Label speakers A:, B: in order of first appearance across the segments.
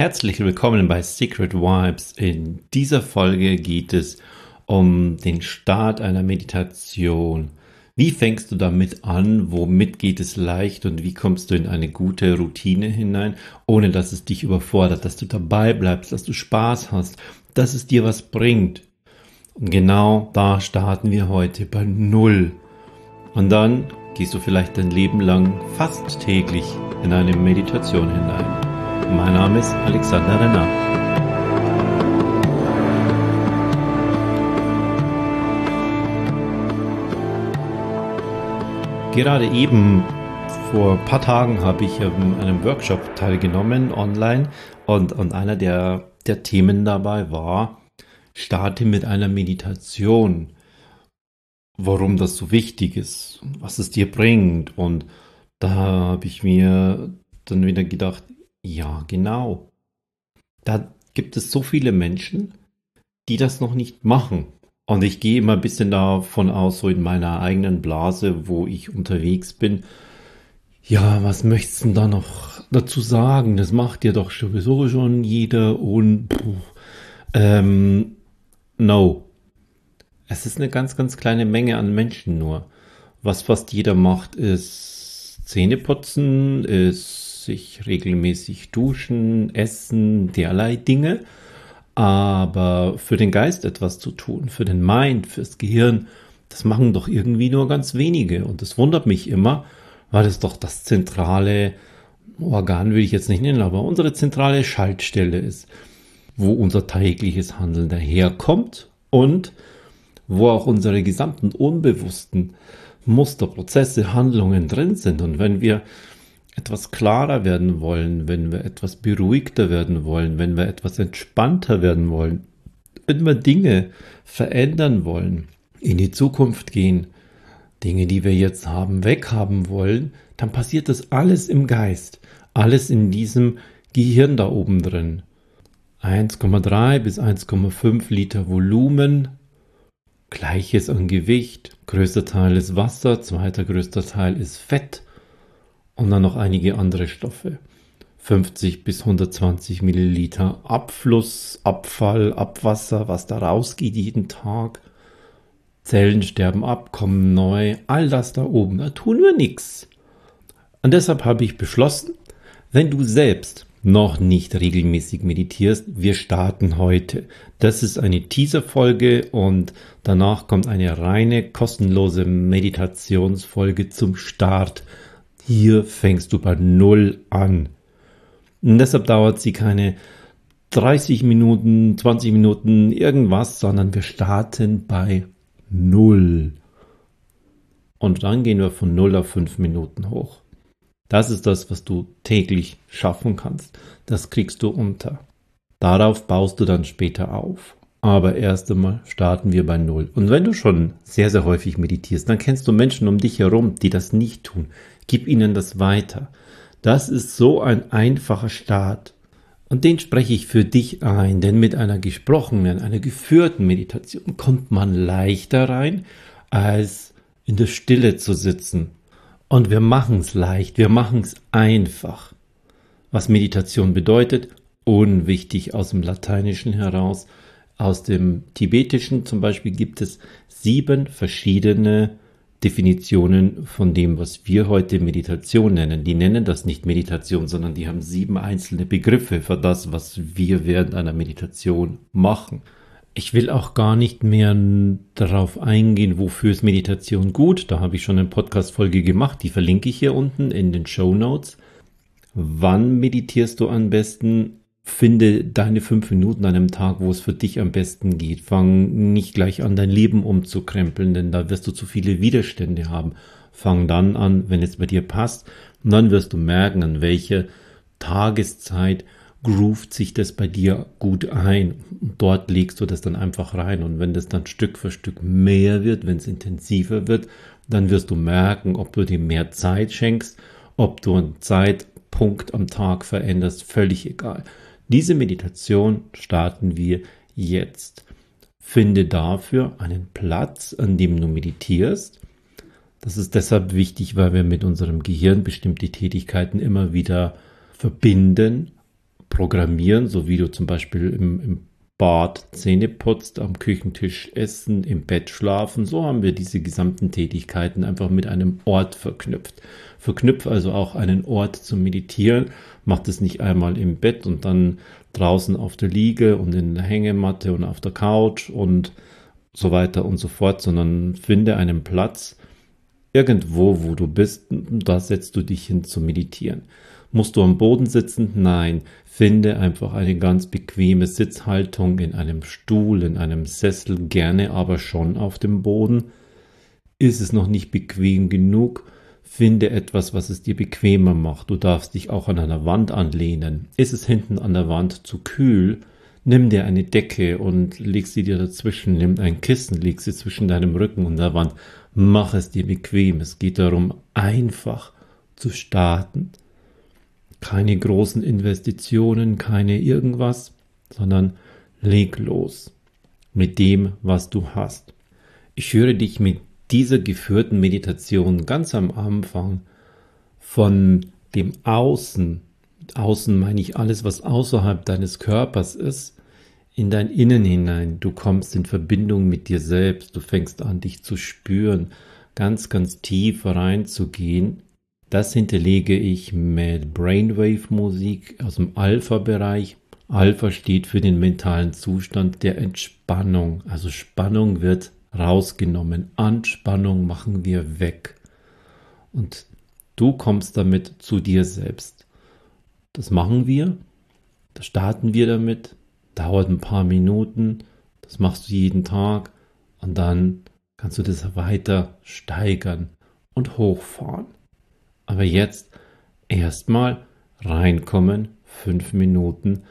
A: Herzlich willkommen bei Secret Vibes. In dieser Folge geht es um den Start einer Meditation. Wie fängst du damit an? Womit geht es leicht? Und wie kommst du in eine gute Routine hinein, ohne dass es dich überfordert, dass du dabei bleibst, dass du Spaß hast, dass es dir was bringt? Und genau da starten wir heute bei Null. Und dann gehst du vielleicht dein Leben lang fast täglich in eine Meditation hinein. Mein Name ist Alexander Renner. Gerade eben vor ein paar Tagen habe ich an einem Workshop teilgenommen online und, und einer der, der Themen dabei war, starte mit einer Meditation. Warum das so wichtig ist, was es dir bringt. Und da habe ich mir dann wieder gedacht, ja, genau. Da gibt es so viele Menschen, die das noch nicht machen. Und ich gehe immer ein bisschen davon aus, so in meiner eigenen Blase, wo ich unterwegs bin. Ja, was möchtest du denn da noch dazu sagen? Das macht ja doch sowieso schon jeder und puh, ähm, no. Es ist eine ganz, ganz kleine Menge an Menschen nur. Was fast jeder macht, ist Zähneputzen, ist sich regelmäßig duschen, essen, derlei Dinge. Aber für den Geist etwas zu tun, für den Mind, fürs Gehirn, das machen doch irgendwie nur ganz wenige. Und das wundert mich immer, weil es doch das zentrale Organ, will ich jetzt nicht nennen, aber unsere zentrale Schaltstelle ist, wo unser tägliches Handeln daherkommt und wo auch unsere gesamten unbewussten Muster, Prozesse, Handlungen drin sind. Und wenn wir etwas klarer werden wollen, wenn wir etwas beruhigter werden wollen, wenn wir etwas entspannter werden wollen, wenn wir Dinge verändern wollen, in die Zukunft gehen, Dinge, die wir jetzt haben, weghaben wollen, dann passiert das alles im Geist, alles in diesem Gehirn da oben drin. 1,3 bis 1,5 Liter Volumen, gleiches an Gewicht, größter Teil ist Wasser, zweiter größter Teil ist Fett, und dann noch einige andere Stoffe. 50 bis 120 Milliliter Abfluss, Abfall, Abwasser, was da rausgeht jeden Tag. Zellen sterben ab, kommen neu, all das da oben, da tun wir nichts. Und deshalb habe ich beschlossen, wenn du selbst noch nicht regelmäßig meditierst, wir starten heute. Das ist eine Teaser-Folge und danach kommt eine reine kostenlose Meditationsfolge zum Start hier fängst du bei Null an. Und deshalb dauert sie keine 30 Minuten, 20 Minuten, irgendwas, sondern wir starten bei Null. Und dann gehen wir von 0 auf 5 Minuten hoch. Das ist das, was du täglich schaffen kannst. Das kriegst du unter. Darauf baust du dann später auf. Aber erst einmal starten wir bei Null. Und wenn du schon sehr, sehr häufig meditierst, dann kennst du Menschen um dich herum, die das nicht tun, Gib ihnen das weiter. Das ist so ein einfacher Start. Und den spreche ich für dich ein, denn mit einer gesprochenen, einer geführten Meditation kommt man leichter rein, als in der Stille zu sitzen. Und wir machen es leicht, wir machen es einfach. Was Meditation bedeutet, unwichtig aus dem Lateinischen heraus. Aus dem Tibetischen zum Beispiel gibt es sieben verschiedene Definitionen von dem, was wir heute Meditation nennen. Die nennen das nicht Meditation, sondern die haben sieben einzelne Begriffe für das, was wir während einer Meditation machen. Ich will auch gar nicht mehr darauf eingehen, wofür ist Meditation gut. Da habe ich schon eine Podcast-Folge gemacht, die verlinke ich hier unten in den Show Notes. Wann meditierst du am besten? Finde deine fünf Minuten an einem Tag, wo es für dich am besten geht. Fang nicht gleich an, dein Leben umzukrempeln, denn da wirst du zu viele Widerstände haben. Fang dann an, wenn es bei dir passt, und dann wirst du merken, an welche Tageszeit groovt sich das bei dir gut ein. Dort legst du das dann einfach rein. Und wenn das dann Stück für Stück mehr wird, wenn es intensiver wird, dann wirst du merken, ob du dir mehr Zeit schenkst, ob du einen Zeitpunkt am Tag veränderst, völlig egal. Diese Meditation starten wir jetzt. Finde dafür einen Platz, an dem du meditierst. Das ist deshalb wichtig, weil wir mit unserem Gehirn bestimmte Tätigkeiten immer wieder verbinden. programmieren, so wie du zum Beispiel im, im Bad Zähne putzt, am Küchentisch essen, im Bett schlafen. So haben wir diese gesamten Tätigkeiten einfach mit einem Ort verknüpft. Verknüpf also auch einen Ort zum Meditieren. Mach das nicht einmal im Bett und dann draußen auf der Liege und in der Hängematte und auf der Couch und so weiter und so fort, sondern finde einen Platz irgendwo, wo du bist, da setzt du dich hin zu meditieren. Musst du am Boden sitzen? Nein. Finde einfach eine ganz bequeme Sitzhaltung in einem Stuhl, in einem Sessel, gerne aber schon auf dem Boden. Ist es noch nicht bequem genug? Finde etwas, was es dir bequemer macht. Du darfst dich auch an einer Wand anlehnen. Ist es hinten an der Wand zu kühl? Nimm dir eine Decke und leg sie dir dazwischen. Nimm ein Kissen, leg sie zwischen deinem Rücken und der Wand. Mach es dir bequem. Es geht darum, einfach zu starten. Keine großen Investitionen, keine irgendwas, sondern leg los mit dem, was du hast. Ich höre dich mit dieser geführten Meditation ganz am Anfang von dem Außen, Außen meine ich alles, was außerhalb deines Körpers ist, in dein Innen hinein. Du kommst in Verbindung mit dir selbst, du fängst an, dich zu spüren, ganz, ganz tief reinzugehen das hinterlege ich mit Brainwave-Musik aus dem Alpha-Bereich. Alpha steht für den mentalen Zustand der Entspannung. Also Spannung wird rausgenommen. Anspannung machen wir weg. Und du kommst damit zu dir selbst. Das machen wir. Da starten wir damit. Dauert ein paar Minuten. Das machst du jeden Tag. Und dann kannst du das weiter steigern und hochfahren. Aber jetzt erstmal reinkommen, fünf Minuten,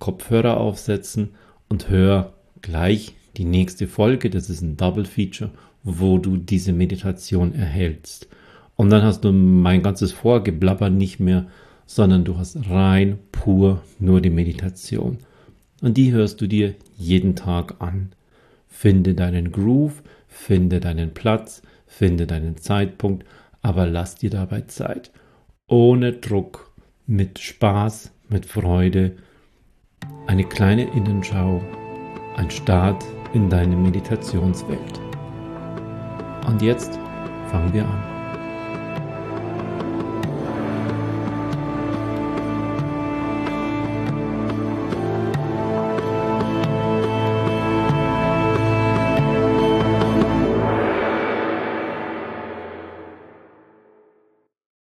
A: Kopfhörer aufsetzen und hör gleich die nächste Folge. Das ist ein Double Feature, wo du diese Meditation erhältst. Und dann hast du mein ganzes Vorgeblabber nicht mehr, sondern du hast rein pur nur die Meditation. Und die hörst du dir jeden Tag an. Finde deinen Groove, finde deinen Platz, finde deinen Zeitpunkt aber lass dir dabei Zeit. Ohne Druck, mit Spaß, mit Freude. Eine kleine Innenschau, ein Start in deine Meditationswelt. Und jetzt fangen wir an.